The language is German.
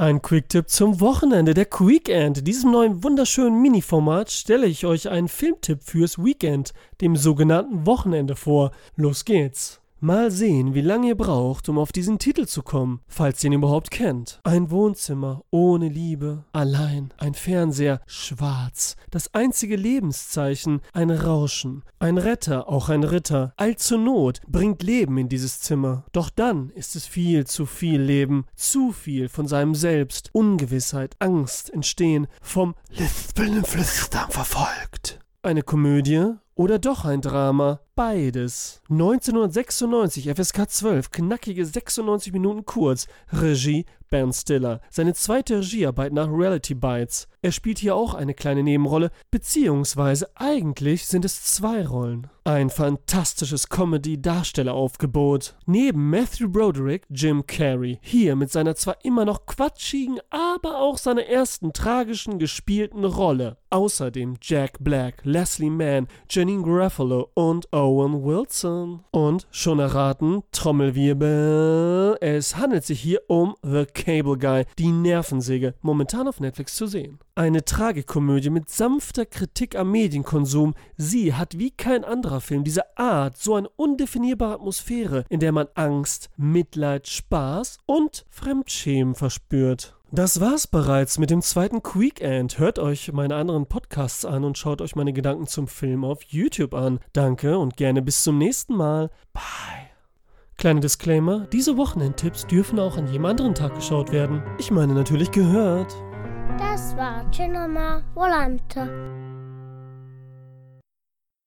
Ein Quick-Tipp zum Wochenende, der Quickend. Diesem neuen wunderschönen Mini-Format stelle ich euch einen Filmtipp fürs Weekend, dem sogenannten Wochenende vor. Los geht's. Mal sehen, wie lange ihr braucht, um auf diesen Titel zu kommen, falls ihr ihn überhaupt kennt. Ein Wohnzimmer ohne Liebe, allein, ein Fernseher, schwarz, das einzige Lebenszeichen, ein Rauschen, ein Retter, auch ein Ritter, allzu Not, bringt Leben in dieses Zimmer. Doch dann ist es viel zu viel Leben, zu viel von seinem Selbst, Ungewissheit, Angst entstehen, vom lispelnden Flüstern verfolgt. Eine Komödie oder doch ein Drama? Beides. 1996, FSK 12, knackige 96 Minuten kurz. Regie Bernd Stiller. Seine zweite Regiearbeit nach Reality Bites. Er spielt hier auch eine kleine Nebenrolle, beziehungsweise eigentlich sind es zwei Rollen. Ein fantastisches Comedy-Darstelleraufgebot. Neben Matthew Broderick, Jim Carrey. Hier mit seiner zwar immer noch quatschigen, aber auch seiner ersten tragischen gespielten Rolle. Außerdem Jack Black, Leslie Mann, Janine Garofalo und Owen Wilson. Und schon erraten, Trommelwirbel, es handelt sich hier um The Cable Guy, die Nervensäge, momentan auf Netflix zu sehen. Eine Tragikomödie mit sanfter Kritik am Medienkonsum. Sie hat wie kein anderer Film diese Art, so eine undefinierbare Atmosphäre, in der man Angst, Mitleid, Spaß und Fremdschämen verspürt. Das war's bereits mit dem zweiten Weekend. Hört euch meine anderen Podcasts an und schaut euch meine Gedanken zum Film auf YouTube an. Danke und gerne bis zum nächsten Mal. Bye. Kleiner Disclaimer, diese Wochenendtipps dürfen auch an jedem anderen Tag geschaut werden. Ich meine natürlich gehört. Das war Cinema Volante.